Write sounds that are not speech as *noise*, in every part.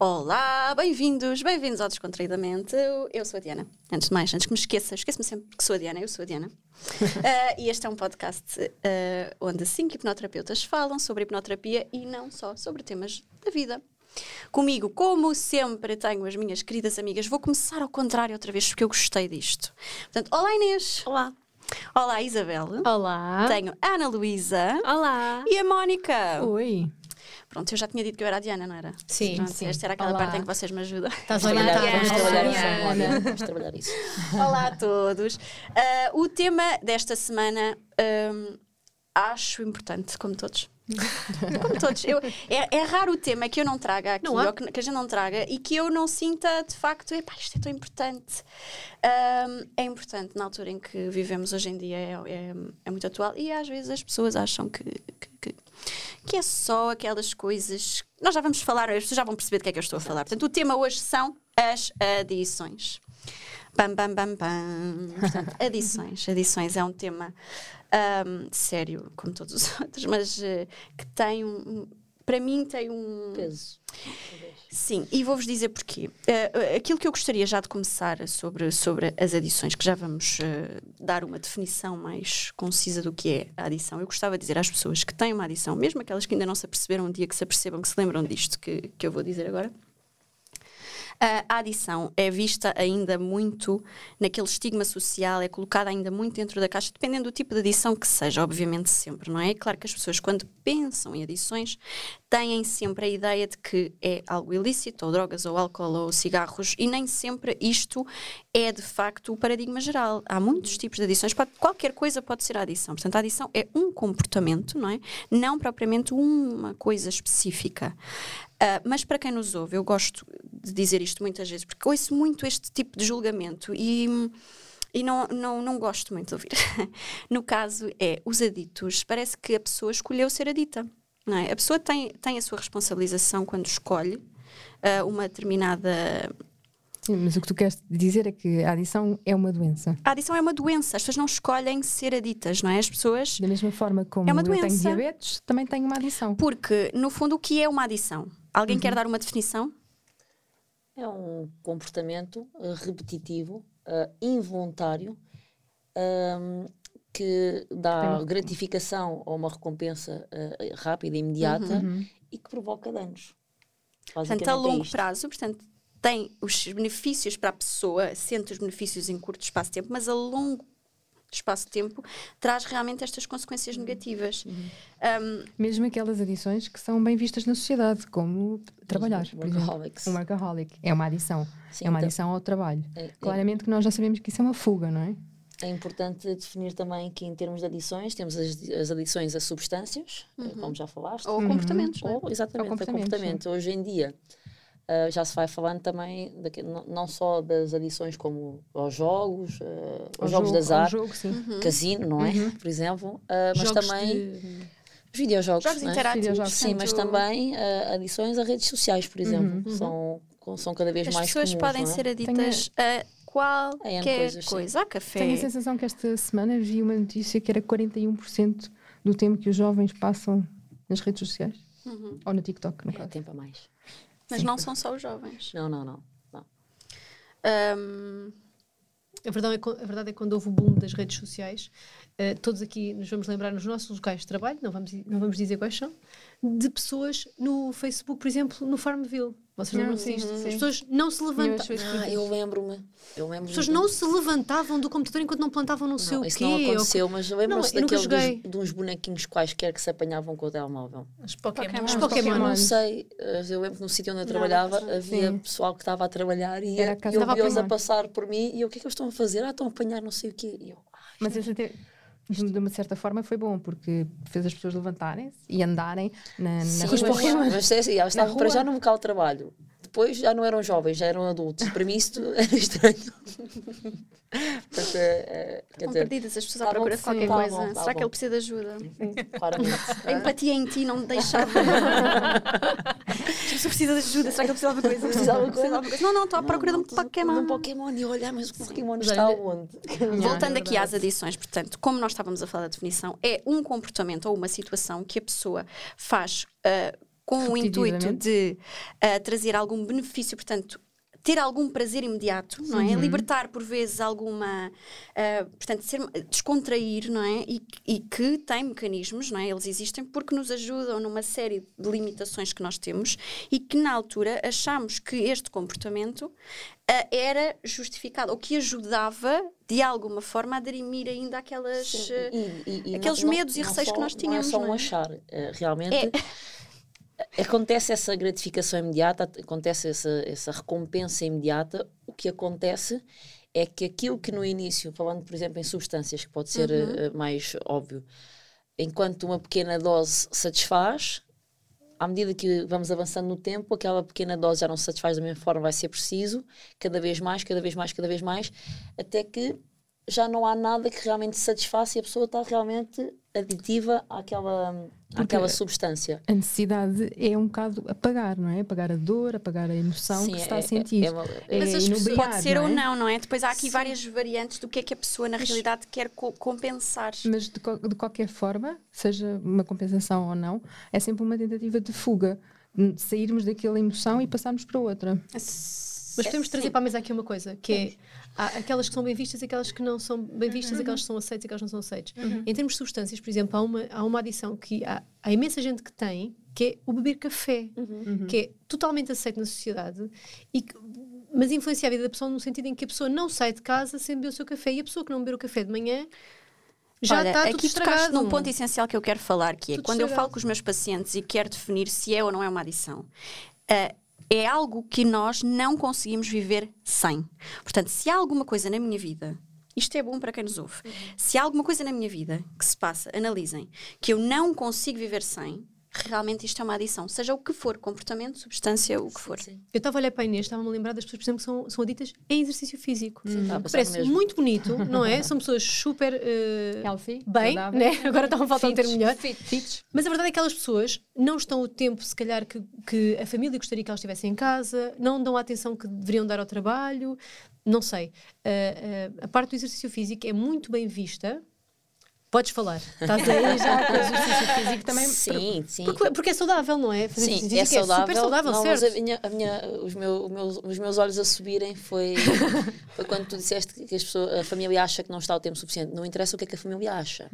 Olá, bem-vindos, bem-vindos ao Descontraídamente. Eu, eu sou a Diana. Antes de mais, antes que me esqueça, esqueço-me sempre que sou a Diana, eu sou a Diana. Uh, *laughs* e este é um podcast uh, onde cinco hipnoterapeutas falam sobre hipnoterapia e não só sobre temas da vida. Comigo, como sempre, tenho as minhas queridas amigas. Vou começar ao contrário outra vez, porque eu gostei disto. Portanto, olá Inês. Olá. Olá Isabel. Olá. Tenho a Ana Luísa. Olá. E a Mónica. Oi. Pronto, eu já tinha dito que eu era a Diana, não era? Sim, Pronto, sim. Esta era aquela Olá. parte em que vocês me ajudam. Estás Vamos trabalhar, orientada. vamos trabalhar isso. Vamos trabalhar isso. Olá a todos. Ah, o tema desta semana ahm, acho importante, como todos. Como todos. Eu- é, é raro o tema que eu não traga aqui, Não que, que a gente não traga, e que eu não sinta de facto, epá, isto é tão importante. Ahm, é importante na altura em que vivemos hoje em dia, é, é- é muito atual, e às vezes as pessoas acham que, que, que- que é só aquelas coisas. Nós já vamos falar, as pessoas já vão perceber do que é que eu estou a falar. Portanto, o tema hoje são as adições. Pam, pam, pam, pam. Portanto, *laughs* adições. Adições é um tema ahm, sério, como todos os *laughs* outros, mas eh, que tem um. um- Para mim, tem um. Peso. Sim, e vou-vos dizer porquê. Eh, aquilo que eu gostaria já de começar sobre, sobre as adições, que já vamos eh, dar uma definição mais concisa do que é a adição. Eu gostava de dizer às pessoas que têm uma adição, mesmo aquelas que ainda não se aperceberam, um dia que se apercebam, que se lembram disto que, que eu vou dizer agora. A adição é vista ainda muito naquele estigma social, é colocada ainda muito dentro da caixa, dependendo do tipo de adição que seja, obviamente sempre, não é? É claro que as pessoas, quando pensam em adições, têm sempre a ideia de que é algo ilícito, ou drogas, ou álcool, ou cigarros, e nem sempre isto é de facto o paradigma geral. Há muitos tipos de adições, pode- qualquer coisa pode ser a adição. Portanto, a adição é um comportamento, não é? Não propriamente uma coisa específica. Ah, mas para quem nos ouve, eu gosto de dizer isto muitas vezes, porque ouço muito este tipo de julgamento e, e não, não, não gosto muito de ouvir. *laughs* no caso, é os aditos, parece que a pessoa escolheu ser adita. Não é? A pessoa tem, tem a sua responsabilização quando escolhe ah, uma determinada. Sim, mas o que tu queres dizer é que a adição é uma doença. A adição é uma doença, as pessoas não escolhem ser aditas, não é? As pessoas. Da mesma forma como É eu tenho diabetes, também tenho uma adição. Porque, no fundo, o que é uma adição? Alguém quer dar uma definição? É um comportamento eh, repetitivo, eh, involuntário, ahm, que dá gratificação ou uma recompensa eh, rápida e imediata e que provoca danos. Portanto, a é longo isto. prazo, portanto, tem os benefícios para a pessoa, sente os benefícios em curto espaço de tempo, mas a longo espaço de tempo traz realmente estas consequências negativas. Um, Mesmo aquelas adições que são bem vistas na sociedade, como trabalhar, por exemplo. Um workaholic é uma adição. Sim, é uma então- adição ao trabalho. É- é- Claramente que nós já sabemos que isso é uma fuga, não é? É importante definir também que, em termos de adições, temos as, as adições a substâncias, eh, como já falaste, ou comportamentos, não é? Ou, exatamente, Ou o comportamentos, comportamento. Hoje em dia ah, já se vai falando também daqui- não, não só das adições como aos jogos, Ao aos jogos jogo, de azar, jogo. Uhum. casino, não é? Por exemplo, ah, mas Jogos também de- os videojogos. Jogos não é? interativos. Sim, mas também adições a redes sociais, por exemplo, são, são cada vez As mais pessoas comuns, podem não é? ser aditas a qualquer coisas, coisa. A café. Tenho a sensação que esta semana vi uma notícia que era 41% do tempo que os jovens passam nas redes sociais. Uhum. Ou no TikTok, no É caso. tempo a mais. Mas não são só os jovens. Não, não, não. não. Um, A verdade, é, a verdade é que quando houve o boom das redes sociais, eh, todos aqui nos vamos lembrar nos nossos locais de trabalho, não vamos, não vamos dizer quais são, de pessoas no Facebook, por exemplo, no Farmville. Vocês Não, lembram-se sim, sim. As pessoas não se levantavam. Ah, eu lembro-me. Eu lembro As pessoas não se levantavam do computador enquanto não plantavam não sei Não, o isso quê. não ou- aconteceu, mas lembram-se eu nunca daquele joguei. dos, de uns bonequinhos quaisquer que se apanhavam com o telemóvel. Os Pokémon. Os Pokémon. Não sei, eu lembro que no sítio onde eu Não, trabalhava não havia Sim. pessoal que estava a trabalhar e eu Estava a passar por mim e eu, o que é que eles estão a fazer? Ah, estão a apanhar não sei o quê. E eu, Mas esse até, de uma certa forma, foi bom, porque fez as pessoas levantarem-se e andarem na, na Sim, rua. mas, Pokémon. mas é assim, elas estavam para já no local de trabalho. Depois já não eram jovens, já eram adultos. Para mim isto *laughs* era estranho. Portanto, é, é, estão dizer, perdidas as pessoas à procura de qualquer sim, tá coisa. bom, tá Será que bom. ele precisa de ajuda? claramente. A empatia em ti não me deixava. *laughs* Se precisa de ajuda, será que ele precisava de coisa? Precisava de de coisa? Não, não, estou à procura de um Pokémon. De um Pokémon e eu olhar, mas o Pokémon está onde? Voltando é aqui às adições, portanto, como nós estávamos a falar da definição, é um comportamento ou uma situação que a pessoa faz ah, com o intuito de ah, trazer algum benefício, portanto, ter algum prazer imediato, não é? Libertar por vezes alguma, ah, portanto, ser, descontrair, não é? E, e que tem mecanismos, não é? Eles existem porque nos ajudam numa série de limitações que nós temos e que na altura achámos que este comportamento ah, era justificado ou que ajudava de alguma forma a dirimir ainda aquelas Sim, ah, e- e- e aqueles não- medos e não receios só- que nós tínhamos, Não é só não um é? achar. eh, realmente acontece essa gratificação imediata, acontece essa, essa recompensa imediata. O que acontece é que aquilo que no início, falando por exemplo em substâncias, que pode ser Uhum. eh, mais óbvio, enquanto uma pequena dose satisfaz, à medida que vamos avançando no tempo, aquela pequena dose já não se satisfaz da mesma forma, vai ser preciso, cada vez mais, cada vez mais, cada vez mais, até que já não há nada que realmente satisfaça e a pessoa está realmente aditiva àquela, àquela substância. A necessidade é um bocado apagar, não é? Apagar a dor, apagar a emoção Sim, que se está é- a sentir. é uma- É Mas as pessoas, pode ser não ou é? não, não é? Depois há aqui várias variantes do que é que a pessoa na realidade quer co- compensar. Mas de, co- de qualquer forma, seja uma compensação ou não, é sempre uma tentativa de fuga. De sairmos daquela emoção e passarmos para outra. Mas podemos trazer para a mesa aqui uma coisa, que é há aquelas que são bem vistas e aquelas que não são bem vistas, aquelas que são aceitas e aquelas que não são aceitas. Em termos de substâncias, por exemplo, há uma, há uma adição que há, há imensa gente que tem, que é o beber café, que é totalmente aceito na sociedade, e que- mas influencia a vida da pessoa no sentido em que a pessoa não sai de casa sem beber o seu café e a pessoa que não beber o café de manhã já Olha, está tudo aqui tocaste estragado. num ponto essencial que eu quero falar, que é Tudo quando eu estragado. falo com os meus pacientes e quero definir se é ou não é uma adição. ah, é algo que nós não conseguimos viver sem. Portanto, se há alguma coisa na minha vida, isto é bom para quem nos ouve, se há alguma coisa na minha vida que se passa, analisem, que eu não consigo viver sem, realmente isto é uma adição. Seja o que for, comportamento, substância, o que for. Sim. Eu estava a olhar para a Inês, estava-me a lembrar das pessoas, por exemplo, que são, são aditas em exercício físico. A passar Parece mesmo. muito bonito, *laughs* não é? São pessoas super eh, Healthy, bem, saudável. né? *laughs* agora estava a faltar um termo melhor. Fit, fit. Mas a verdade é que aquelas pessoas não estão o tempo, se calhar, que, que a família gostaria que elas estivessem em casa, não dão a atenção que deveriam dar ao trabalho, não sei. Ah, ah, a parte do exercício físico é muito bem vista. Podes falar. Estás aí já com o exercício físico também. Sim, sim. Porque, porque é saudável, não é? Fazer Sim, é saudável. super saudável, não, certo? mas a minha, a minha, os, meu, meus, os meus olhos a subirem foi, *laughs* foi quando tu disseste que as pessoas, a família acha que não está o tempo suficiente. Não interessa o que é que a família acha.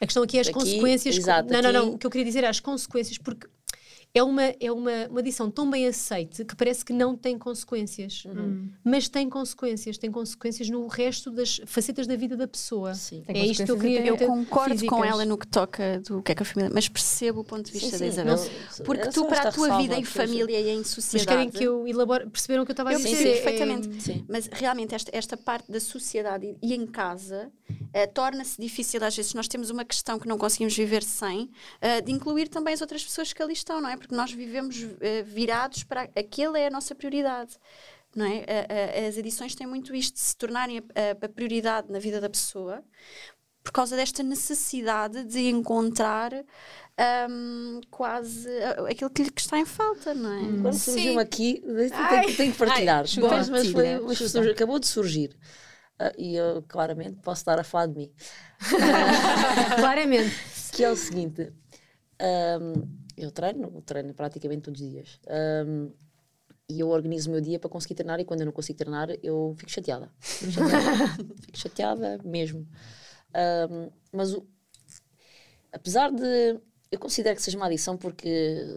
A questão aqui é as Aqui, consequências. exato, não, não, não. O que eu queria dizer é as consequências, porque é uma, é uma, uma adição tão bem aceite que parece que não tem consequências. Uhum. Mas tem consequências. Tem consequências no resto das facetas da vida da pessoa. Sim. Tem É isto que eu consequências queria Eu concordo com físicas. ela no que toca do que é que a família, mas percebo o ponto de vista Sim, da sim, Isabel. não, Porque tu, para a tua vida em família e em Mas sociedade. querem que eu elabore. Perceberam o que eu estava a Eu dizer? percebi É- perfeitamente. Sim. Mas realmente esta, esta parte da sociedade e, e em casa eh, torna-se difícil às vezes nós temos uma questão que não conseguimos viver sem eh, de incluir também as outras pessoas que ali estão, não é? Porque nós vivemos eh, virados para aquele é a nossa prioridade. Não é? As edições têm muito isto de se tornarem a, prioridade na vida da pessoa por causa desta necessidade de encontrar ahm, quase aquilo que lhe está em falta, não é? Agora surgiu-me aqui, tenho, Ai. tenho que partilhar. chuta, mas mas mas surgiu- acabou de surgir. Ah, e eu claramente posso estar a falar de mim. *laughs* Claramente. que é o seguinte: ahm, eu treino, treino praticamente todos os dias. Ahm, e eu organizo o meu dia para conseguir treinar, e quando eu não consigo treinar, eu fico chateada. Fico chateada, *laughs* fico chateada mesmo. Ahm, mas o- apesar de. Eu considero que seja uma adição porque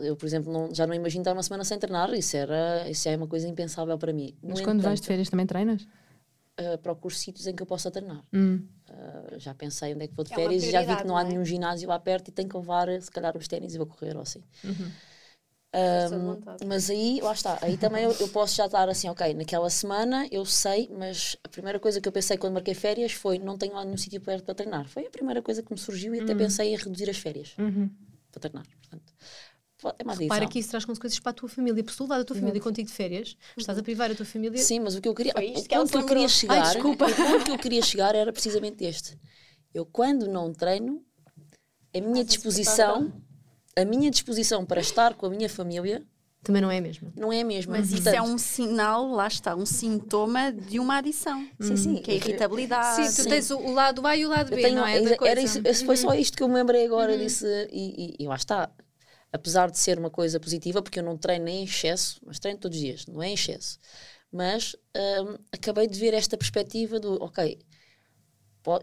eu, por exemplo, não- já não imagino estar uma semana sem treinar. Isso, era, isso é uma coisa impensável para mim. No Mas quando vais de entanto, férias também treinas? Ah, procuro sítios em que eu possa treinar. Hum. Uh, já pensei onde é que vou de É férias e já vi que não há não é? nenhum ginásio lá perto e tenho que levar, se calhar, os ténis e vou correr ou assim. De Um, mas aí, lá está, aí também eu, eu posso já estar assim, ok, naquela semana eu sei, mas a primeira coisa que eu pensei quando marquei férias foi não tenho lá nenhum sítio perto para treinar. Foi a primeira coisa que me surgiu e até pensei em reduzir as férias Uhum. para treinar. Portanto, po- é uma Para adição. que isso traz consequências para a tua família. Porque se tu a tua família contigo de férias, estás a privar a tua família. Sim, mas o que eu queria, Foi o isto que ela ponto que eu queria chegar, Ai, desculpa. o ponto que eu queria chegar era precisamente este. Eu quando não treino, a minha disposição, a minha disposição para estar com a minha família Também não é mesmo. não é a mesma. Mas isso é Portanto, um sinal, lá está, um sintoma de uma adição. Sim, sim. Que é a irritabilidade. Sim, tu tens o, o lado A e o lado B, tenho- não é? Da era isso, foi só isto que eu me lembrei agora disse e, e, e lá está. Apesar de ser uma coisa positiva, porque eu não treino em excesso, mas treino todos os dias, não é em excesso. Mas hum, acabei de ver esta perspectiva do, ok,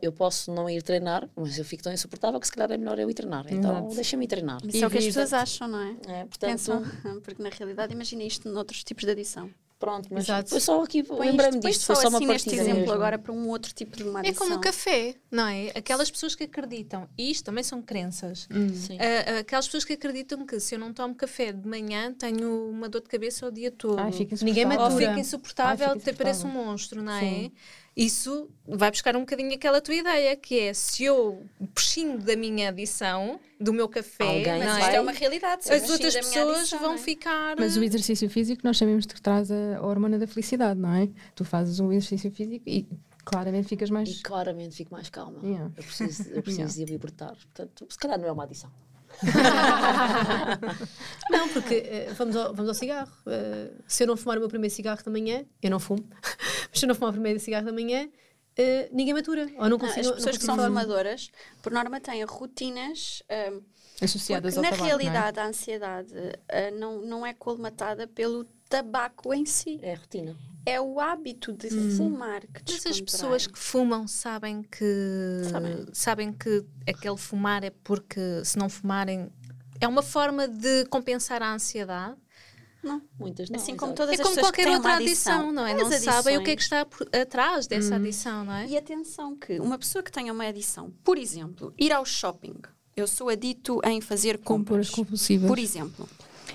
eu posso não ir treinar, mas eu fico tão insuportável que se calhar é melhor eu ir treinar. Então deixa-me ir treinar. Isso é o que as E pessoas acham, não é? É, portanto, Pensam, *laughs* porque na realidade imagina isto noutros tipos de adição. Pronto, mas Exato. foi só aqui, lembrei-me disto, foi só uma assim neste partida exemplo mesmo. agora para um outro tipo de uma É como o café, não é? Aquelas pessoas que acreditam, e isto também são crenças. Sim. Ah, aquelas pessoas que acreditam que se eu não tomo café de manhã tenho uma dor de cabeça o dia todo. Ai, fica Ninguém insuportável. Ou matura. fica insuportável, Ai, fica até parece um insuportável. monstro, não é? Sim. Isso vai buscar um bocadinho aquela tua ideia, que é se eu prescindo da minha adição, do meu café, Alguém Mas é? isto é uma realidade. as outras pessoas adição, vão é? ficar. Mas o exercício físico nós sabemos que traz a hormona da felicidade, não é? Tu fazes um exercício físico e claramente ficas mais. E claramente fico mais calma. Yeah. Eu preciso, eu *laughs* preciso de libertar. Portanto, se calhar não é uma adição. *laughs* Não, porque eh, vamos, ao, vamos ao cigarro. Eh, se eu não fumar o meu primeiro cigarro da manhã, eu não fumo, *laughs* mas se eu não fumar o primeiro cigarro da manhã, eh, ninguém matura. Ou não Não, consigo. as não pessoas que consigo são fumadoras, por norma, têm rotinas hum, associadas porque ao na tabaco, não é? realidade a ansiedade ah, não, não é colmatada pelo tabaco em si. É a rotina. É o hábito de fumar que Mas as pessoas que fumam sabem que Sabem. sabem que aquele fumar é porque se não fumarem é uma forma de compensar a ansiedade. Muitas não. Assim como todas é as como pessoas que qualquer têm outra uma adição. adição, não é? As Não sabem o que é adições- que está por- atrás dessa adição, não é? E atenção que uma pessoa que tenha uma adição, por exemplo, ir ao shopping, eu sou adito em fazer compras. Compras compulsivas. Por exemplo,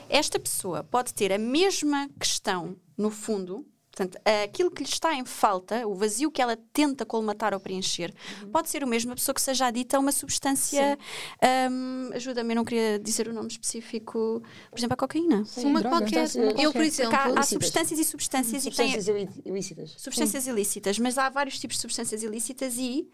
esta pessoa pode ter a mesma questão no fundo, portanto, aquilo que lhe está em falta, o vazio que ela tenta colmatar ou preencher, Uhum. pode ser o mesmo a pessoa que seja adita a uma substância. hum, Ajuda-me, eu não queria dizer o nome específico, por exemplo, a cocaína. Uma droga. qualquer. Substância- Eu, por exemplo, há, há substâncias e substâncias e tem, Substâncias ilícitas. substâncias ilícitas, mas há vários tipos de substâncias ilícitas e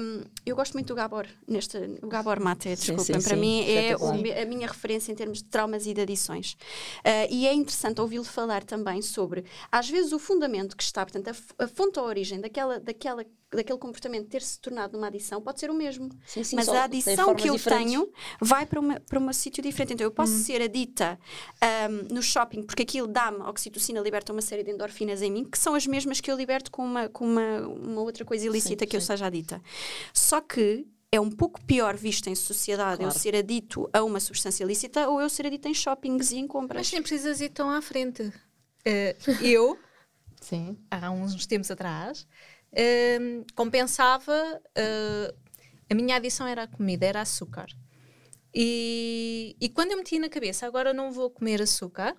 hum, eu gosto muito do Gabor, neste, o Gabor Mate, desculpem, sim, para sim, mim é o a minha referência em termos de traumas e de adições. Ah, e é interessante ouvi-lo falar também sobre, às vezes, o fundamento que está, portanto, a, a fonte ou a origem daquela, daquela, daquele comportamento ter se tornado uma adição pode ser o mesmo. Sim, sim, mas a adição que eu diferentes. tenho vai para, uma, para um sítio diferente. Então, eu posso Uhum. ser adita ahm, no shopping porque aquilo dá-me oxitocina, liberta uma série de endorfinas em mim, que são as mesmas que eu liberto com uma, com uma, uma outra coisa ilícita Sim, que eu seja adita. Só que é um pouco pior visto em sociedade eu Claro. ser adito a uma substância ilícita ou eu ser adito em shoppings e em compras. mas nem precisas ir tão à frente. Eh, eu, Sim. há uns tempos atrás, hum, compensava. eh, a minha adição era a comida, era açúcar. E, e quando eu meti na cabeça, agora não vou comer açúcar,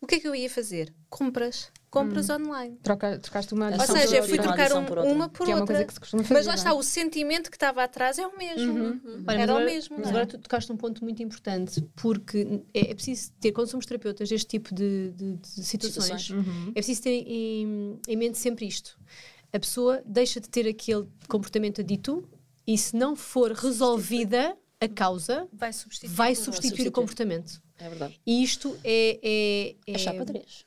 o que é que eu ia fazer? Compras. Compras online. Troca, trocaste uma Ou Adição seja, eu fui outra. trocar um- por outra. uma por Que é uma outra. coisa que se costuma Mas fazer, lá não está, é? o sentimento que estava atrás é o mesmo. Olha, mas Era o agora- mesmo. Mas é? agora tu tocaste um ponto muito importante, porque é, é preciso ter, quando somos terapeutas deste tipo de, de- de situações, Situações. Uhum. é preciso ter em, em mente sempre isto. A pessoa deixa de ter aquele comportamento adito e se não for resolvida a causa, Vai substituir. vai substituir o comportamento. É verdade. E isto é... é, é É chapa 3.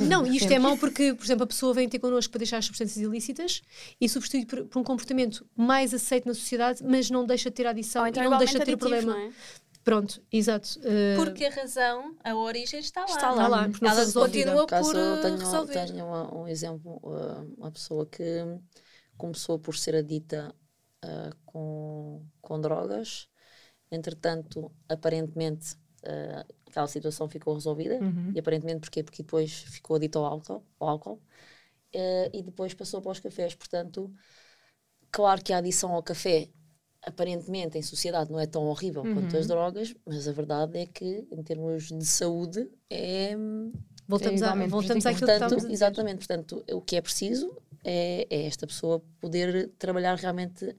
Não, isto sempre. é mau porque, por exemplo, a pessoa vem ter connosco para deixar as substâncias ilícitas e substitui por, por um comportamento mais aceito na sociedade, mas não deixa de ter a adição Ou e então não deixa de ter aditivo, problema. é? Pronto, exato. Uh, Porque a razão, a origem está lá. Está Está lá, porque não Ela continua caso por uh, tenho, resolver. tenho uma- um exemplo, uh, uma pessoa que começou por ser adita uh, com, com drogas, entretanto, aparentemente, uh, aquela situação ficou resolvida, Uhum. e aparentemente porquê? Porque depois ficou adito ao álcool, ao álcool uh, e depois passou para os cafés, portanto, claro que a adição ao café aparentemente em sociedade não é tão horrível quanto Uhum. as drogas, mas a verdade é que em termos de saúde é voltamos, É a, voltamos àquilo que Portanto, a dizer. exatamente, portanto, o que é preciso é, é esta pessoa poder trabalhar realmente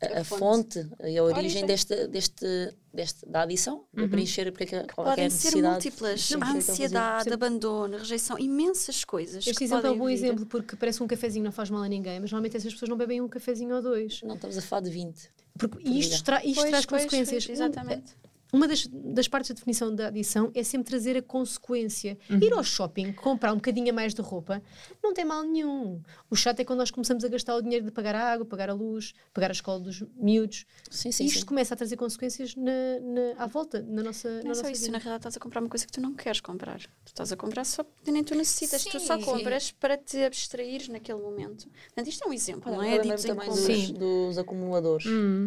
a, A fonte. fonte e a origem Origem. deste, deste, deste, da adição, de preencher porque é que, qual que é a Podem ser necessidade. múltiplas. Não, A ansiedade, abandono, rejeição, imensas coisas. Este que exemplo é um podem bom vir. exemplo porque parece que um cafezinho não faz mal a ninguém, mas normalmente essas pessoas não bebem um cafezinho ou dois. Não estamos a falar de 20. Porque, e isto, tra isto Pois, traz pois, consequências. pois, exatamente. Uma das, das partes da definição da adição é sempre trazer a consequência. Ir ao shopping, comprar um bocadinho a mais de roupa, não tem mal nenhum. O chato é quando nós começamos a gastar o dinheiro de pagar a água, pagar a luz, pagar a escola dos miúdos. Sim, sim, Isto sim. começa a trazer consequências na, na- à volta, na nossa, na Não é só isso, vida. na realidade estás a comprar uma coisa que tu não queres comprar. Tu estás a comprar só porque nem tu necessitas, tu Sim, só sim. compras para te abstrair naquele momento. Portanto, isto é um exemplo, Olha, não é? Dito em também dos, dos acumuladores. Hum.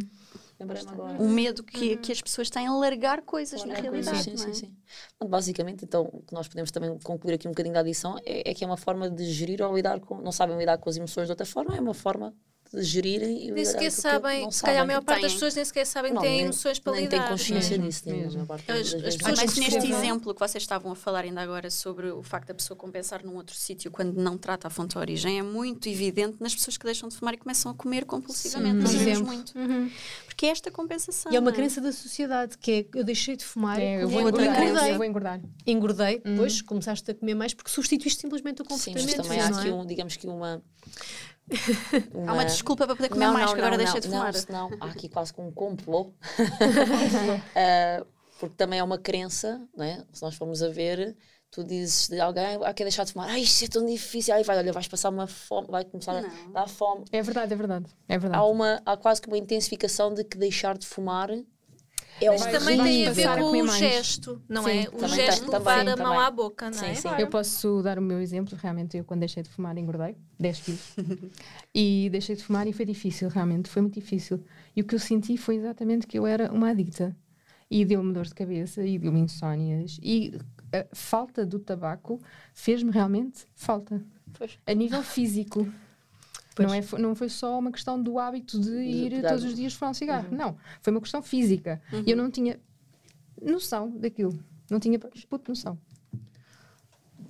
Lembrei-me agora. O medo que, que as pessoas têm a largar coisas na Largar realidade. coisas, não Sim, é? sim, sim. Basicamente, então, o que nós podemos também concluir aqui um bocadinho da adição é, é que é uma forma de gerir ou lidar com. Não sabem lidar com as emoções de outra forma, é uma forma gerirem e Nem sequer sabem, se calhar a maior parte das Têm. pessoas nem sequer sabem que têm emoções para nem lidar. consciência disso, nem a mesmo. maior parte As- as pessoas Mas que neste exemplo que vocês estavam a falar ainda agora sobre o facto da pessoa compensar num outro sítio quando não trata a fonte de origem é muito evidente nas pessoas que deixam de fumar e começam a comer compulsivamente. Sim. Nós vemos exemplo. muito. Uhum. Porque é esta compensação. E é uma não crença da sociedade, que é eu deixei de fumar, É, eu vou engordar. engordei. Eu vou engordar. Engordei, depois começaste a comer mais porque substituíste simplesmente o Sim, mas comportamento. também há aqui, é? um, digamos que uma. *laughs* Há uma desculpa para poder comer Não, mais, não, que agora não, deixa não, de fumar. Não, senão há aqui quase com um complô. *laughs* *laughs* Ah, porque também é uma crença, não é? se nós formos a ver, tu dizes de alguém, ah, quer deixar de fumar, ai, isto é tão difícil, aí vai, olha, vais passar uma fome, vai começar a Não. dar fome. É verdade, é verdade. É verdade. Há, uma, há quase que uma intensificação de que deixar de fumar é Mas também tem a ver com o mais. gesto, não Sim, é? O gesto tem- de levar também, a mão também. à boca, não é? Sim, sim. Eu posso dar o meu exemplo. Realmente, eu quando deixei de fumar engordei 10 quilos. *laughs* e deixei de fumar e foi difícil, realmente. Foi muito difícil. E o que eu senti foi exatamente que eu era uma adicta. E deu-me dor de cabeça e deu-me insónias. E a falta do tabaco fez-me realmente falta. Pois. A nível físico. Pois. Não, é, não foi só uma questão do hábito de ir pegar todos os dias fumar um cigarro. Não. Foi uma questão física. E eu não tinha noção daquilo. Não tinha puta noção.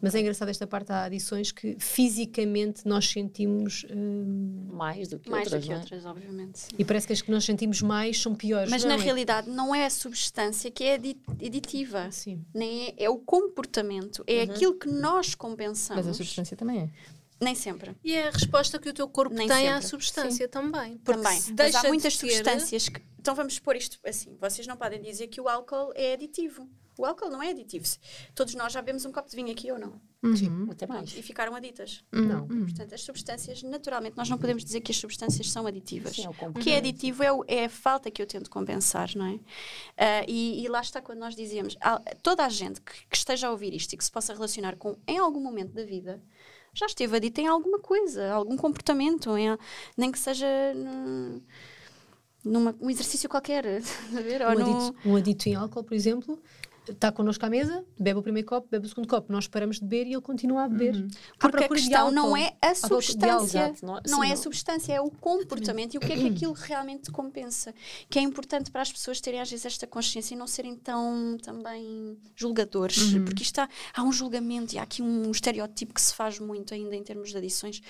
Mas é engraçado esta parte, há adições que fisicamente nós sentimos hum, mais do que Mais outras, do que não é? outras, obviamente. sim. e parece que as que nós sentimos mais são piores. Mas não na é? realidade não é a substância que é adi- aditiva. Sim. Nem é, é o comportamento, é aquilo que nós compensamos. Mas a substância também é. Nem sempre. E é a resposta que o teu corpo Nem tem à sempre. substância também. Porque Também. Mas há muitas ter- substâncias que. Então vamos pôr isto assim: vocês não podem dizer que o álcool é aditivo. O álcool não é aditivo. Todos nós já bebemos um copo de vinho aqui ou não? Uhum. Até mais. E ficaram aditas. Não. Portanto, as substâncias, naturalmente, nós não podemos dizer que as substâncias são aditivas. Sim, é o o que é aditivo é, o- é a falta que eu tento compensar, não é? Ah, e, e lá está quando nós dizíamos, ah, toda a gente que, que esteja a ouvir isto e que se possa relacionar com em algum momento da vida, já esteve adita em alguma coisa, algum comportamento, em- nem que seja num, numa, um exercício qualquer? *laughs* Ou Um num- adito, um adito em álcool, por exemplo, está connosco à mesa, bebe o primeiro copo, bebe o segundo copo, nós paramos de beber e ele continua a beber. À Porque a questão álcool. não é a substância. Exato, não é- Não sim, é a não- substância, é o comportamento e o que é que *clears throat* aquilo realmente compensa. Que é importante para as pessoas terem às vezes esta consciência e não serem tão também julgadores. Porque isto há, há um julgamento e há aqui um estereótipo que se faz muito ainda em termos de adições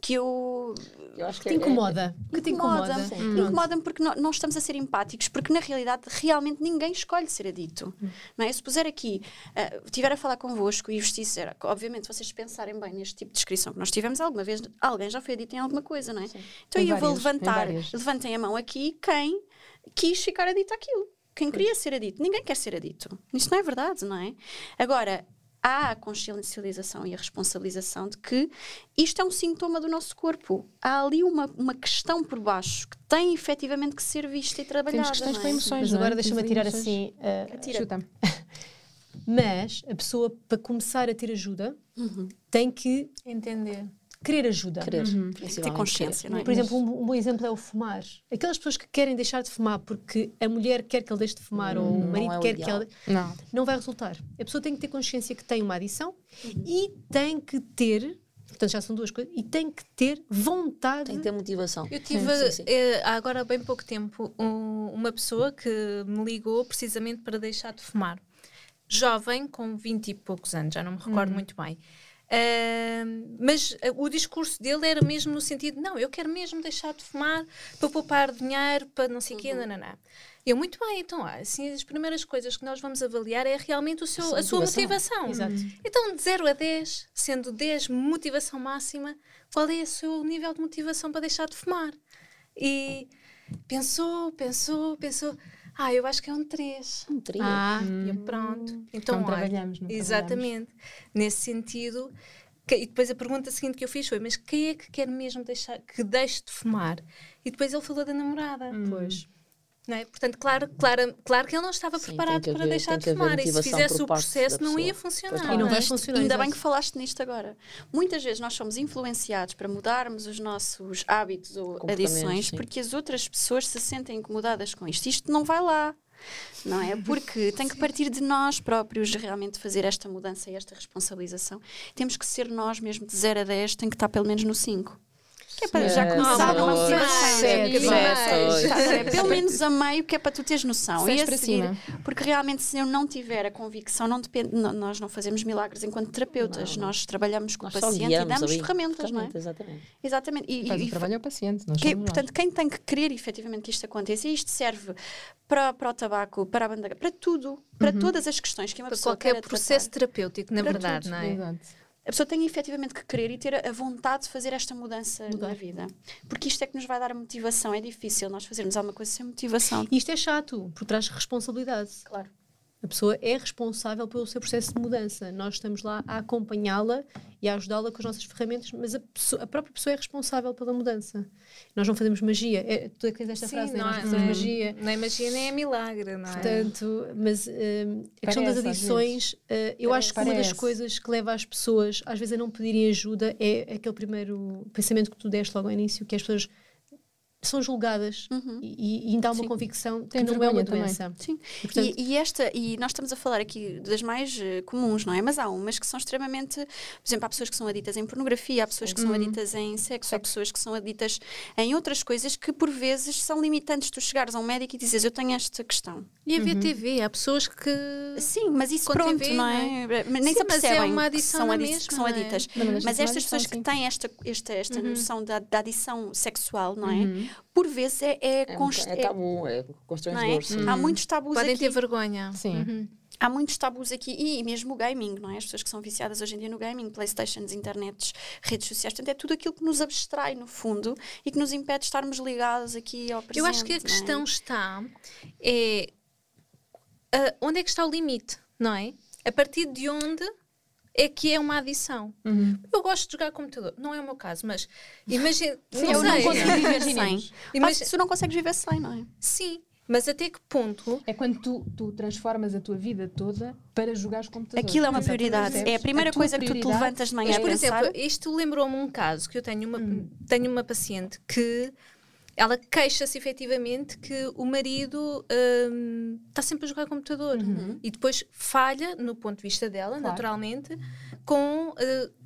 que eu. Eu acho que Que te é- incomoda. Que te incomoda. Incomoda-me. Incomoda-me porque não, não estamos a ser empáticos, porque na realidade realmente ninguém escolhe ser adito. Não é? Se puser aqui, uh, estiver a falar convosco e vos disser, obviamente, vocês pensarem bem neste tipo de descrição que nós tivemos alguma vez, alguém já foi adito em alguma coisa, não é? Então Em eu vou várias, em levantar, levantem a mão aqui quem quis ficar adito àquilo. Quem queria ser adito. Ninguém quer ser adito. Isso não é verdade, não é? Agora, há a consciencialização e a responsabilização de que isto é um sintoma do nosso corpo. Há ali uma, uma questão por baixo que tem efetivamente que ser vista e trabalhada. Temos questões não com é? emoções. Mas é? agora deixa-me tirar emoções. assim. uh, Atira. Chuta. Mas a pessoa, para começar a ter ajuda, tem que Entender. querer ajuda. Querer, Ter principalmente consciência, não é? Por exemplo, um, um bom exemplo é o fumar. Aquelas pessoas que querem deixar de fumar porque a mulher quer que ele deixe de fumar ou o Não marido é o quer que ele. Não. Não vai resultar. A pessoa tem que ter consciência que tem uma adição e tem que ter. Portanto, já são duas coisas. E tem que ter vontade. Tem que ter motivação. Eu tive Sim, sim. eh, há agora há bem pouco tempo um- uma pessoa que me ligou precisamente para deixar de fumar. Jovem, com 20 e poucos anos, já não me recordo muito bem. Ahm, mas eh, o discurso dele era mesmo no sentido: não, eu quero mesmo deixar de fumar para poupar dinheiro, para não sei o quê, nananã. Eu, muito bem, então, ah, assim, as primeiras coisas que nós vamos avaliar é realmente o seu, Essa a sua motivação. motivação. Exato. Então, de 0 a 10, sendo 10 motivação máxima, qual é o seu nível de motivação para deixar de fumar? E pensou, pensou, pensou. Ah, eu acho que é um 3. Um trio. Ah, e eu, pronto. Então, Não olha, trabalhamos, não Exatamente. Nesse sentido. que- e depois a pergunta seguinte que eu fiz foi: mas quem é que quer mesmo deixar que deixe de fumar? E depois ele falou da namorada. Pois. Não é? Portanto, claro, claro, claro que ele não estava Sim, preparado que para haver- deixar de que haver fumar. E se fizesse o processo, não ia funcionar. E não vai Isto- funcionar, Ainda bem que falaste nisto agora. Muitas vezes nós somos influenciados para mudarmos os nossos hábitos ou adições sim. porque as outras pessoas se sentem incomodadas com isto. Isto não vai lá. Não é? Porque tem que partir de nós próprios realmente fazer esta mudança e esta responsabilização. Temos que ser nós mesmo de 0 a 10, tem que estar pelo menos no 5. Que é para já É, começar uma sete, estás a? Pelo menos a meio, que é para tu teres noção. Seis E a seguir, porque realmente, se eu não tiver a convicção, não depende, nós não fazemos milagres enquanto terapeutas. Não. Nós trabalhamos com Nós o paciente e damos ali. ferramentas, não é? Exatamente, Exatamente. Exatamente. E, Faz e- o e- trabalho ao paciente, nós. portanto, quem tem que querer efetivamente que isto aconteça, e isto serve para, para o tabaco, para a bandeira, para tudo, para todas as questões que uma Para pessoa qualquer processo tratar. terapêutico, na Para verdade, tudo. não é? Exato. A pessoa tem efetivamente que querer e ter a vontade de fazer esta mudança na vida. Porque isto é que nos vai dar a motivação. É difícil nós fazermos alguma coisa sem motivação. E isto é chato, porque traz responsabilidade. Claro. A pessoa é responsável pelo seu processo de mudança. Nós estamos lá a acompanhá-la e a ajudá-la com as nossas ferramentas, mas a, pessoa- a própria pessoa é responsável pela mudança. Nós não fazemos magia. É, tu é que tens esta Sim, frase, né? não, nós é, fazemos não é- magia. Nem magia nem é milagre, não é? Portanto, mas hum, a questão das Parece, adições, uh, eu acho que uma das Parece. coisas que leva as pessoas, às vezes, a não pedirem ajuda é aquele primeiro pensamento que tu deste logo ao início, que as pessoas são julgadas e, e ainda há uma Sim. convicção que Tem não é uma também. doença. Sim. E, portanto, E, e esta, e nós estamos a falar aqui das mais eh, comuns, não é? Mas há umas que são extremamente. Por exemplo, há pessoas que são aditas em pornografia, há pessoas que são aditas em sexo, há pessoas que são aditas em outras coisas que por vezes são limitantes. Tu chegares a um médico e dizes eu tenho esta questão. E a VTV, há pessoas que. Sim, mas isso pronto, TV, não não é? Nem Sim, se mas é que adição são, na adi- mesma, que são é? aditas. Não, mas Mas estas pessoas adição, que sim. têm esta, esta, esta noção da, da adição sexual, não é? Por vezes é, é, É, const- boca- é tabu, é é? constrangedor. sim. Há muitos tabus podem aqui. ter vergonha. Sim. Há muitos tabus aqui e mesmo o gaming, não é? As pessoas que são viciadas hoje em dia no gaming, Playstations, internets, redes sociais, portanto é tudo aquilo que nos abstrai no fundo e que nos impede de estarmos ligados aqui ao presente. Eu acho que a é? questão está é ah, onde é que está o limite, não é? A partir de onde é que é uma adição? Uhum. Eu gosto de jogar computador, não é o meu caso, mas *laughs* imagina, Sim, não eu não consigo viver *laughs* sem. Imagina- Mas tu não consegues viver sem, não é? Sim, mas até que ponto É quando tu, tu transformas a tua vida toda para jogares computador. Aquilo é uma prioridade. É a primeira tua coisa que tu te levantas de manhã Mas, a por pensar. exemplo, isto lembrou-me um caso que eu tenho uma, Hum. tenho uma paciente que ela queixa-se efetivamente que o marido hum, está sempre a jogar computador e depois falha, no ponto de vista dela, Claro. naturalmente, com uh,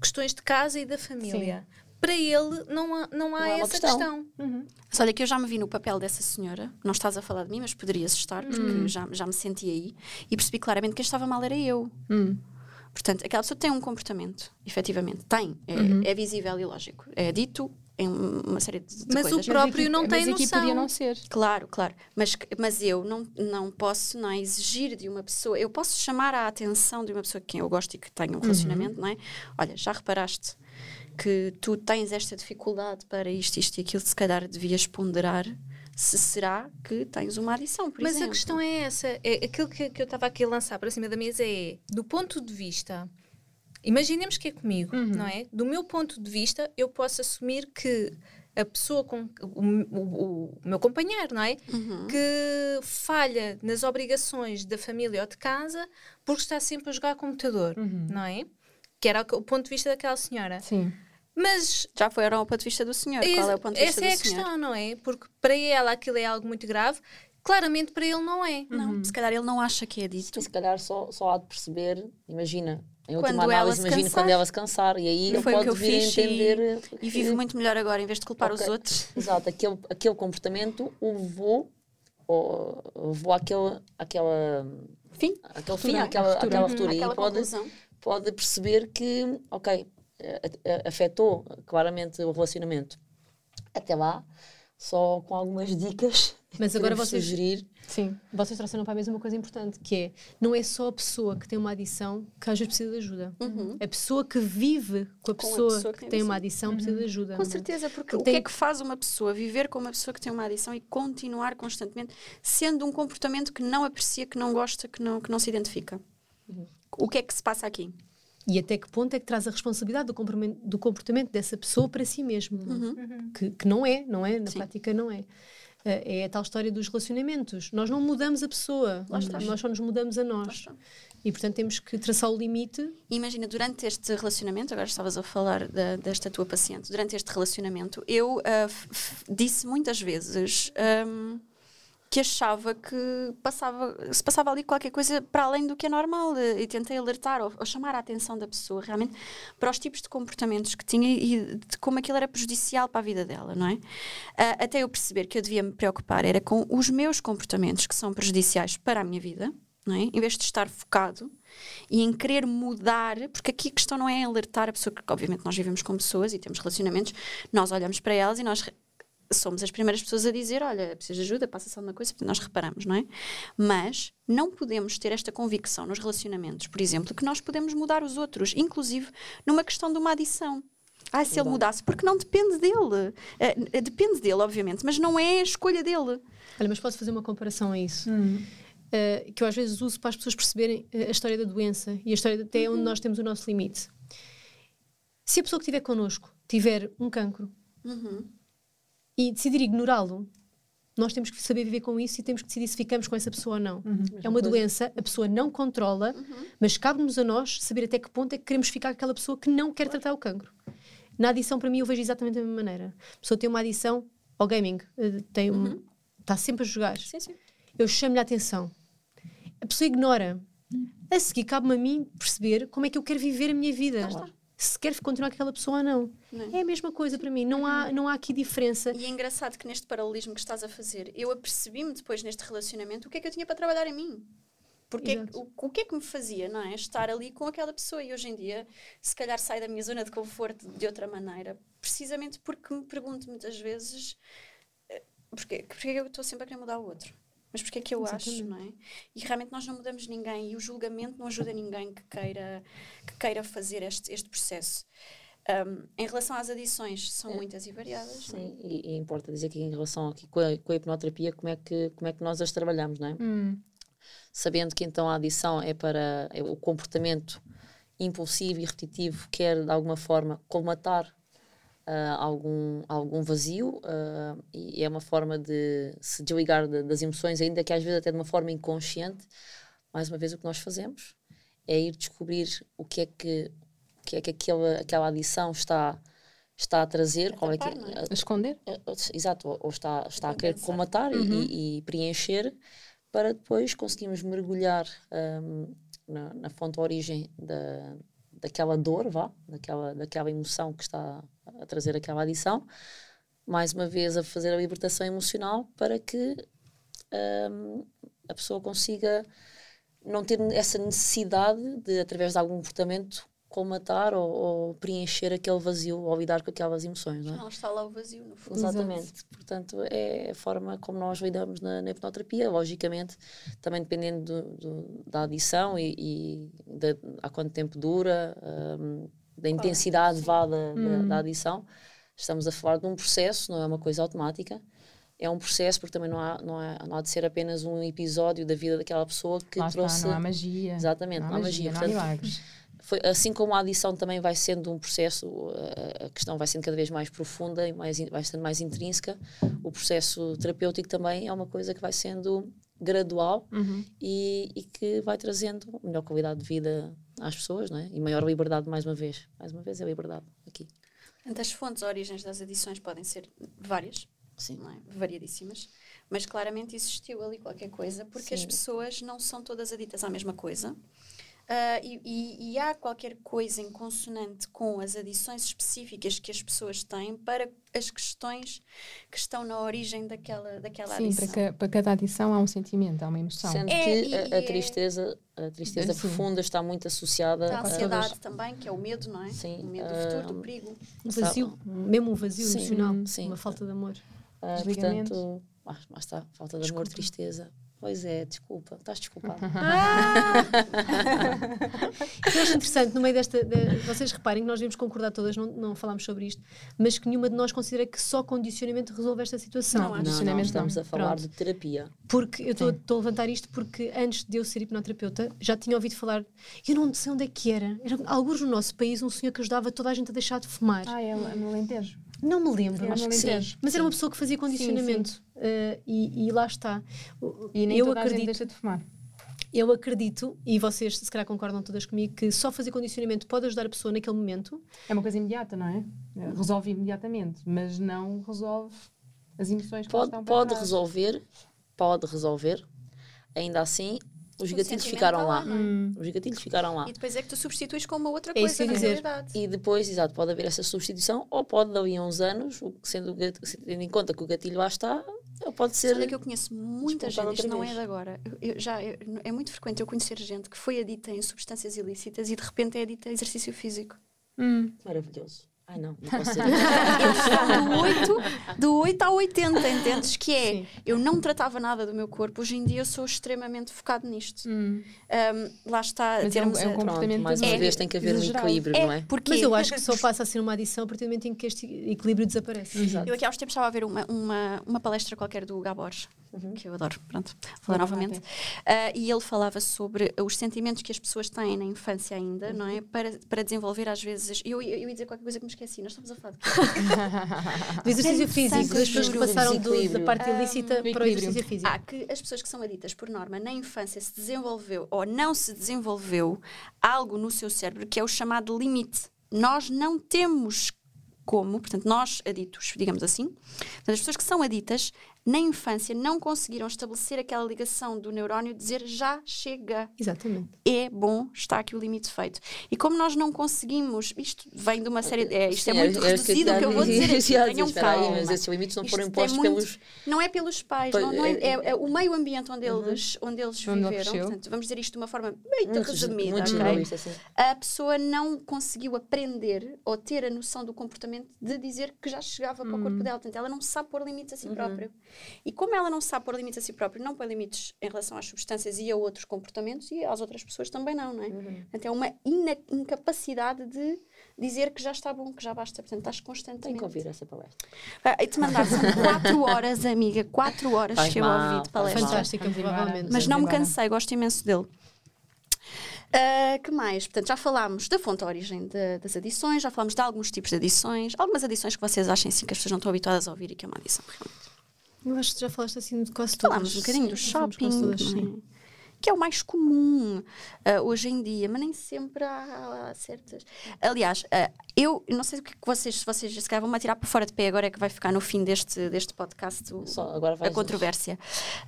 questões de casa e da família. Para ele não há, não há Não é essa questão. questão. Mas olha que eu já me vi no papel dessa senhora, não estás a falar de mim, mas poderias estar, porque Hum. já, já me senti aí, e percebi claramente que quem estava mal era eu. Hum. Portanto, aquela pessoa tem um comportamento, efetivamente, tem, é, Uhum. é visível e lógico, é dito em uma série de, de Mas o coisas. pró- próprio aqui- não tem mas aqui noção. podia não ser. Claro, claro. Mas, mas eu não, não posso não é, exigir de uma pessoa. Eu posso chamar a atenção de uma pessoa com quem eu gosto e que tenho um relacionamento, não é? Olha, já reparaste que tu tens esta dificuldade para isto, isto e aquilo, se calhar devias ponderar se será que tens uma adição, por Mas exemplo. a questão é essa. É, aquilo que, que eu estava aqui a lançar para cima da mesa é, do ponto de vista. Imaginemos que é comigo, não é? Do meu ponto de vista, eu posso assumir que a pessoa com o, o- o meu companheiro, não é? Uhum. Que falha nas obrigações da família ou de casa porque está sempre a jogar computador, não é? Que era o ponto de vista daquela senhora. Sim. Mas Já foi era o ponto de vista do senhor. Qual é o ponto de vista essa é a do senhor? questão, não é? Porque para ela aquilo é algo muito grave, claramente para ele não é. Não, se calhar ele não acha que é. E se calhar só, só há de perceber, imagina, em Quando última ela análise, se imagina cansar. quando ela se cansar. E aí eu vir a fiz e- entender. E que- vivo muito melhor agora, em vez de culpar os Ok. outros. *laughs* Exato, aquele, aquele comportamento o levou, ou, levou àquele, àquela, Fim. àquele fim, Ruptura. àquela, ruptura. Aquela e pode, conclusão. pode perceber que, ok, eh, eh, afetou claramente o relacionamento. Até lá, só com algumas dicas *laughs* Mas agora vocês, sugerir Sim. vocês trouxeram para a mesa uma coisa importante, que é, não é só a pessoa que tem uma adição que às vezes precisa de ajuda. A pessoa que vive com a Com a pessoa, pessoa que, tem uma adição precisa de ajuda. Com é? certeza, porque o tem- que é que faz uma pessoa viver com uma pessoa que tem uma adição e continuar constantemente sendo um comportamento que não aprecia, que não gosta, que não, que não se identifica? O que é que se passa aqui? E até que ponto é que traz a responsabilidade do comportamento, do comportamento dessa pessoa para si mesmo? Que, que não é, não é? Na Sim. prática não é. Eh, É a tal história dos relacionamentos. Nós não mudamos a pessoa, nós só nos mudamos a nós. E portanto temos que traçar o limite. Imagina, durante este relacionamento, agora estavas a falar da- desta tua paciente, durante este relacionamento, eu f- disse muitas vezes ahm, que achava que passava, se passava ali qualquer coisa para além do que é normal eh, e tentei alertar ou, ou chamar a atenção da pessoa realmente para os tipos de comportamentos que tinha e de como aquilo era prejudicial para a vida dela, não é? Ah, até eu perceber que eu devia me preocupar era com os meus comportamentos que são prejudiciais para a minha vida, não é? Em vez de estar focado e em querer mudar, porque aqui a questão não é alertar a pessoa, porque obviamente nós vivemos com pessoas e temos relacionamentos, nós olhamos para elas e nós somos as primeiras pessoas a dizer, olha, precisas de ajuda, passa-se alguma coisa, nós reparamos, não é? Mas não podemos ter esta convicção nos relacionamentos, por exemplo, que nós podemos mudar os outros, inclusive numa questão de uma adição. Ah, se ele mudasse, porque não depende dele. Eh, eh, depende dele, obviamente, mas não é a escolha dele. Olha, mas posso fazer uma comparação a isso? Hum. Uh, que eu às vezes uso para as pessoas perceberem uh, a história da doença e a história de até onde nós temos o nosso limite. Se a pessoa que estiver connosco tiver um cancro e decidir ignorá-lo, nós temos que saber viver com isso e temos que decidir se ficamos com essa pessoa ou não. É uma doença, a pessoa não controla, mas cabe-nos a nós saber até que ponto é que queremos ficar com aquela pessoa que não quer tratar o cancro. Na adição, para mim, eu vejo exatamente da mesma maneira. A pessoa tem uma adição ao gaming, uh, tem um- está sempre a jogar Sim, sim. eu chamo-lhe a atenção. A pessoa ignora. A seguir, cabe-me a mim perceber como é que eu quero viver a minha vida. Se quero continuar com aquela pessoa ou não. Não É a mesma coisa para mim. Não há, não há aqui diferença. E é engraçado que neste paralelismo que estás a fazer, eu apercebi-me depois neste relacionamento o que é que eu tinha para trabalhar em mim. Porque é que- o, o que é que me fazia, não é? Estar ali com aquela pessoa e hoje em dia, se calhar saio da minha zona de conforto de outra maneira, precisamente porque me pergunto muitas vezes eh, porque, porque é que eu estou sempre a querer mudar o outro. Mas porque é que eu acho, Exatamente. não é? E realmente nós não mudamos ninguém e o julgamento não ajuda ninguém que queira, que queira fazer este, este processo. Um, em relação às adições, são muitas e variadas. não é? Sim, e, e importa dizer que em relação aqui com a, com a hipnoterapia, como é, que, como é que nós as trabalhamos, não é? Hum. Sabendo que então a adição é para é o comportamento impulsivo e repetitivo, quer de alguma forma colmatar ah, algum, algum vazio ah, e é uma forma de se desligar de- das emoções, ainda que às vezes até de uma forma inconsciente. Mais uma vez, o que nós fazemos é ir descobrir o que é que, o que, é que aquela, aquela adição está, está a trazer, qual é que tapar, não é? A esconder? é, ou- Exato, ou- ou está, está a querer compensar. colmatar e- e, preencher para depois conseguirmos mergulhar hum, na, na fonte origem da, daquela dor, vá, daquela, daquela emoção que está a trazer aquela adição, mais uma vez a fazer a libertação emocional para que hum, a pessoa consiga não ter essa necessidade de, através de algum comportamento, colmatar ou, ou preencher aquele vazio ou lidar com aquelas emoções, não é? Não está lá o vazio, no fundo. Exatamente. Portanto, é a forma como nós lidamos na, na hipnoterapia, logicamente, também dependendo do, do- da adição e, e da, há quanto tempo dura, hum, da intensidade vá da, da, da adição. Estamos a falar de um processo, não é uma coisa automática. É um processo, porque também não há, não, há, não há de ser apenas um episódio da vida daquela pessoa que Lá está, trouxe. não há magia. Exatamente, não há não há magia, magia. não há Portanto, milagres. Foi, assim como a adição também vai sendo um processo, a, a questão vai sendo cada vez mais profunda e mais, vai sendo mais intrínseca, o processo terapêutico também é uma coisa que vai sendo gradual Uhum. e, e que vai trazendo melhor qualidade de vida às pessoas, não é? E maior liberdade mais uma vez. Mais uma vez é liberdade aqui. As fontes, origens das adições podem ser várias, Sim. não é? variadíssimas, mas claramente existiu ali qualquer coisa, porque as Sim. pessoas não são todas aditas à mesma coisa. Ah, e, e- e há qualquer coisa em consonante com as adições específicas que as pessoas têm para as questões que estão na origem daquela, daquela Sim, adição. para, ca- para cada adição há um sentimento, há uma emoção. Sendo É, que e- a, a é- tristeza, a tristeza Sim. profunda está muito associada A a- ansiedade também, que é o medo, não é? Sim, O medo do ah, futuro, do perigo. Um vazio, mesmo um vazio Sim, emocional, sim. uma falta de amor. Ah, Desligamento. portanto, Ah, mas está, falta de amor, tristeza. Pois é, desculpa, estás desculpado. *laughs* Eu acho interessante, no meio desta. de- vocês reparem que nós devemos concordar todas, não, não falámos sobre isto, mas que nenhuma de nós considera que só condicionamento resolve esta situação. Não, não, não, Condicionamento estamos não. a falar Pronto. de terapia. Porque eu estou estou a levantar isto porque antes de eu ser hipnoterapeuta já tinha ouvido falar, eu não sei onde é que era. Era alguns no nosso país um senhor que ajudava toda a gente a deixar de fumar. Ah, é no Alentejo. Não me lembro, Era no mas, Alentejo. mas era uma pessoa que fazia condicionamento. Uh, e, e lá está. E nem eu toda a gente acredito, deixa de fumar. eu acredito, e vocês se calhar concordam todas comigo, que só fazer condicionamento pode ajudar a pessoa naquele momento. É uma coisa imediata, não é? Resolve imediatamente, mas não resolve as emoções que Pode, estão para pode trás. resolver, pode resolver. Ainda assim, os O gatilhos ficaram está lá. é? Hum. Os gatilhos ficaram lá. E depois é que tu substituis com uma outra É isso coisa na dizer. realidade. E depois, exato, pode haver essa substituição, ou pode, dali a uns anos, sendo tendo em conta que o gatilho lá está, ou pode ser. Olha que eu conheço muita gente, isto não é de agora. Eu já, eu- é muito frequente eu conhecer gente que foi adita em substâncias ilícitas e de repente é adita a exercício físico. Hum. Maravilhoso. Ai não, não posso estão do *laughs* 8, do 8 ao 80, entendes? Que é, Sim. eu não tratava nada do meu corpo, hoje em dia eu sou extremamente focado nisto. Hum. Um, lá está, Mas é um, termos é um a- Pronto, comportamento mais uma exagerado. vez tem que haver um equilíbrio, não É, é? porque Mas eu acho que só *laughs* passa a ser uma adição a partir do momento em que este equilíbrio desaparece. Exato. Eu aqui há uns tempos estava a ver uma, uma, uma palestra qualquer do Gabor, que eu adoro, pronto, falar Uhum. novamente. Ah, e ele falava sobre os sentimentos que as pessoas têm na infância ainda, não é? Para, para desenvolver às vezes. Eu, eu, eu ia dizer qualquer coisa que me esqueci, nós estamos a falar? Do exercício físico, das pessoas que passaram do- da parte ilícita Um, para o exercício físico. Ah, que as pessoas que são aditas, por norma, na infância se desenvolveu ou não se desenvolveu algo no seu cérebro que é o chamado limite. Nós não temos como, portanto, nós aditos, digamos assim, portanto, as pessoas que são aditas, na infância não conseguiram estabelecer aquela ligação do neurónio dizer já chega, Exatamente. é bom, está aqui o limite feito. E como nós não conseguimos, isto vem de uma série, é, isto é Sim, muito era- era reduzido o que eu vou dizer *laughs* aqui, tenham espera aí, calma. mas esses limites não foram é impostos muito- pelos. Não é pelos pais, Pois, não, não é, é- é- é o meio ambiente onde eles, onde eles Onde ele viveram. cresceu. Portanto, vamos dizer isto de uma forma bem Muito, resumida. muito ok? generalista, assim. A pessoa não conseguiu aprender ou ter a noção do comportamento de dizer que já chegava para o corpo dela. Portanto, ela não sabe pôr limites a si própria. E como ela não sabe pôr limites a si própria, não põe limites em relação às substâncias e a outros comportamentos e às outras pessoas também não, não é? Portanto, é uma incapacidade de dizer que já está bom, que já basta. Portanto, estás Tem constantemente. que ouvir essa palestra. Ah, E te mandar são *laughs* quatro horas, amiga, quatro horas Faz que eu mal, ouvi de palestra. Fantástica, provavelmente. Mas não me cansei, gosto imenso dele. Ah, que mais? Portanto, já falámos da fonte de origem de- das adições, já falámos de alguns tipos de adições, algumas adições que vocês achem assim que as pessoas não estão habituadas a ouvir e que é uma adição realmente. Eu acho que já falaste assim de quase todas. Falámos um bocadinho do shopping, todas, que é o mais comum ah, hoje em dia, mas nem sempre há, há certas. Aliás, ah, eu não sei o que é que vocês, se vocês se calhar vão-me atirar para fora de pé agora é que vai ficar no fim deste, deste podcast o- Só, agora a controvérsia.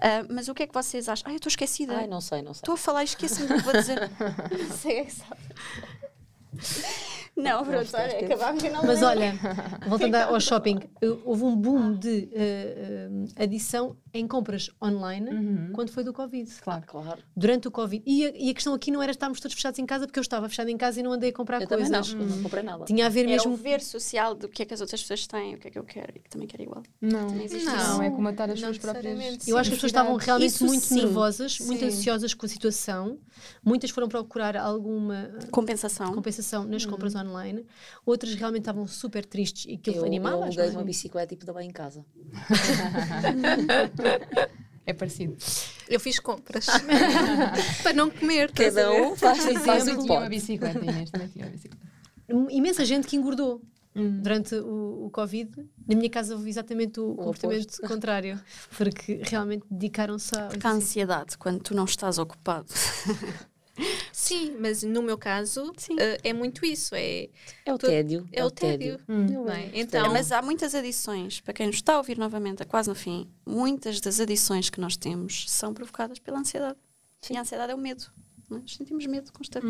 Ah, mas o que é que vocês acham? Ai, eu estou esquecida. Ai, não sei, não sei. Estou a falar e esqueci-me do que vou dizer. Não *laughs* sei, é que sabe. Não, pronto, olha, acabámos e não Mas olha, voltando ao shopping, houve um boom de eh, adição em compras online quando foi do Covid. Ah, claro. Durante o Covid. E a, e a questão aqui não era estarmos todos fechados em casa, porque eu estava fechada em casa e não andei a comprar Eu coisas. não, não comprei nada. Tinha a ver Era mesmo. o ver social do que é que as outras pessoas têm, o que é que eu quero e que também quero igual. Não, não, isso. é como matar as Não suas próprias. necessariamente. Eu acho que as pessoas estavam realmente Isso muito sim. nervosas, muito Sim. ansiosas com a situação. Muitas foram procurar alguma Compensação. compensação nas compras online. Outras realmente estavam super tristes e aquilo Eu, eu animadas. aluguei uma bicicleta e pedalei em casa. *laughs* É parecido. Eu fiz compras *laughs* para não comer. Cada um faz, o que Tinha uma pode. bicicleta, *laughs* Inês também tinha uma bicicleta. imensa gente que engordou Hum. durante o, o Covid. Na minha casa houve exatamente o, comportamento contrário, porque realmente dedicaram-se a. Porque a ansiedade, quando tu não estás ocupado. Sim, mas no meu caso Sim. eh, é muito isso. É, É o tédio. é o tédio. não é? Então, Mas há muitas adições, para quem nos está a ouvir novamente, a quase no fim, muitas das adições que nós temos são provocadas pela ansiedade. E a ansiedade é o medo. É? Nós sentimos medo constante.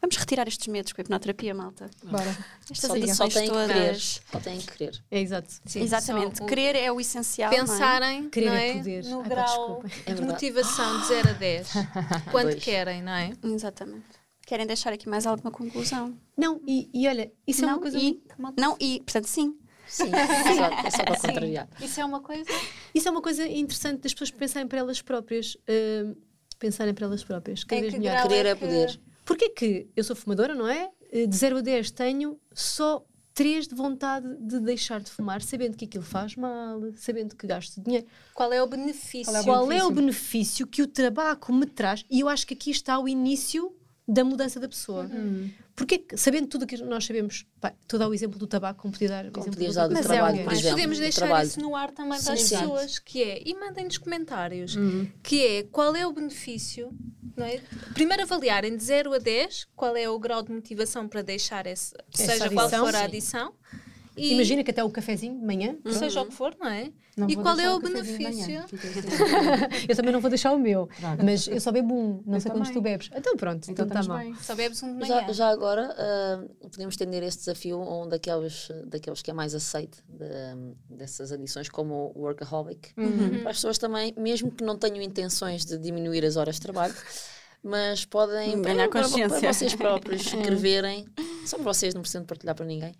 Vamos retirar estes medos com a hipnoterapia, malta. Bora. Estas Só, adições só tem que querer. todas. Só tem que querer. É exato. sim, Exatamente. só o- Querer é o essencial. não é? pensarem Querer não é é? poder. no Ai, pá, grau. É de motivação de 0 a 10. *laughs* Quanto Dois. querem, não é? Exatamente. Querem deixar aqui mais alguma conclusão? Não, e, e olha, isso é não, uma coisa e, muito. não, e, portanto, sim. Sim, *laughs* exato, é só para contrariar. Isso é uma coisa. Isso é uma coisa interessante das pessoas pensarem para elas próprias. uh, pensarem para elas próprias. Cada vez que melhor. Querer é que- poder. Porquê que eu sou fumadora, não é? Eh, De 0 a 10 tenho só 3 de vontade de deixar de fumar, sabendo que aquilo faz mal, sabendo que gasto dinheiro. Qual é o benefício? Qual é o Qual é benefício? o benefício que o tabaco me traz? E eu acho que aqui está o início da mudança da pessoa. Porque, que, sabendo tudo o que nós sabemos, pá, estou a dar o exemplo do tabaco, como podia dar o Como exemplo podias do dar do mas é trabalho, alguém. por Mas exemplo, podemos deixar trabalho. isso no ar também para as sim. pessoas, que é, e mandem nos comentários, que é, qual é o benefício, não é? Primeiro avaliarem de 0 a 10, qual é o grau de motivação para deixar esse, Essa seja qual adição, for a sim. E Imagina que até o cafezinho de manhã, seja o que for, não é? Não e qual é o manhã. benefício? *laughs* Eu também não vou deixar o meu, mas eu só bebo um, não Eu sei quantos tu também. bebes. Então pronto, Então então está estamos mal. bem. Só bebes um de manhã. Já, já agora ah, podemos estender esse desafio a um daqueles, daqueles que é mais aceito de- dessas adições, como o workaholic. Para as pessoas também, mesmo que não tenham intenções de diminuir as horas de trabalho, mas podem Ganhar para, para- consciência. para vocês próprios *laughs* escreverem, só para vocês, não precisam de partilhar para ninguém.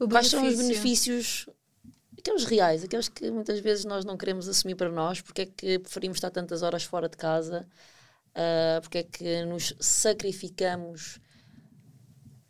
O quais são os benefício. benefícios? Aqueles reais, aqueles que muitas vezes nós não queremos assumir para nós, porque é que preferimos estar tantas horas fora de casa, ah, porque é que nos sacrificamos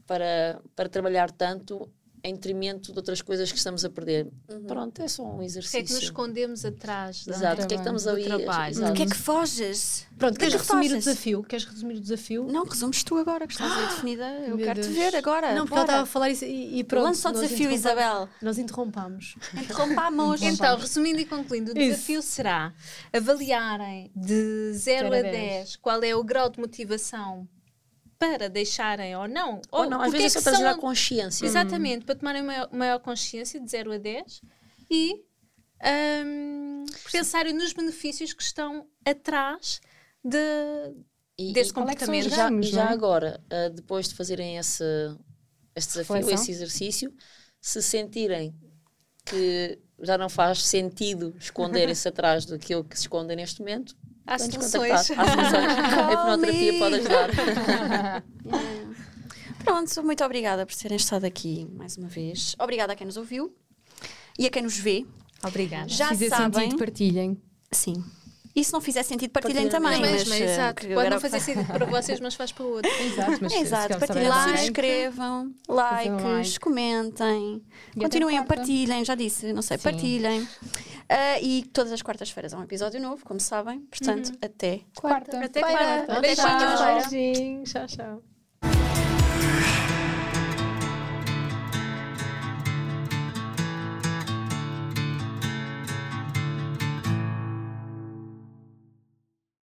para, para trabalhar tanto em detrimento de outras coisas que estamos a perder. Pronto, é só um Porque é que nos exercício. escondemos atrás Exato, porque é que estamos do ali. trabalho? exato. Porquê é que foges? Pronto, queres que é que resumir o desafio? Queres resumir o desafio? Não, resumes tu agora, que estás aí definida. Eu Meu quero te Deus. ver agora. Não, porque ela estava a falar isso e, e pronto. Lança o desafio, Isabel. Nós interrompamos. Interrompamos. Então, resumindo e concluindo, o Isso. desafio será avaliarem de 0 Zero a a 10 dez. qual é o grau de motivação para deixarem ou não. Ou não, às porque vezes é que só trazer são- a consciência. Exatamente, para tomarem maior, maior consciência de 0 a 10 e hum, pensarem nos benefícios que estão atrás de, E- desse e- é comportamento. os já, e já é? agora, ah, depois de fazerem esse, esse desafio, Reflexão. esse exercício, se sentirem que já não faz sentido esconderem-se *laughs* atrás daquilo que se escondem neste momento, Nos soluções. contactar. Há soluções. a hipnoterapia pode ajudar. *laughs* Pronto, muito obrigada por terem estado aqui mais uma vez. Obrigada a quem nos ouviu e a quem nos vê. Obrigada. Já Se fizer sabem. sentido, partilhem. Sim. E se não fizer sentido, partilhem Partilhem também. Mas, mas, eh, exato, pode não fazer sentido para vocês, mas faz para outro. *laughs* Exato, mas Exato, se partilhem, alguém- subscrevam, likes, like. comentem, E continuem a partilhem, já disse, não sei, Sim. partilhem. Ah, e todas as quartas-feiras há um episódio novo, como sabem, portanto, até Quarta. Até Quarta. quarta. Até quarta. Beijinhos. Tchau, tchau.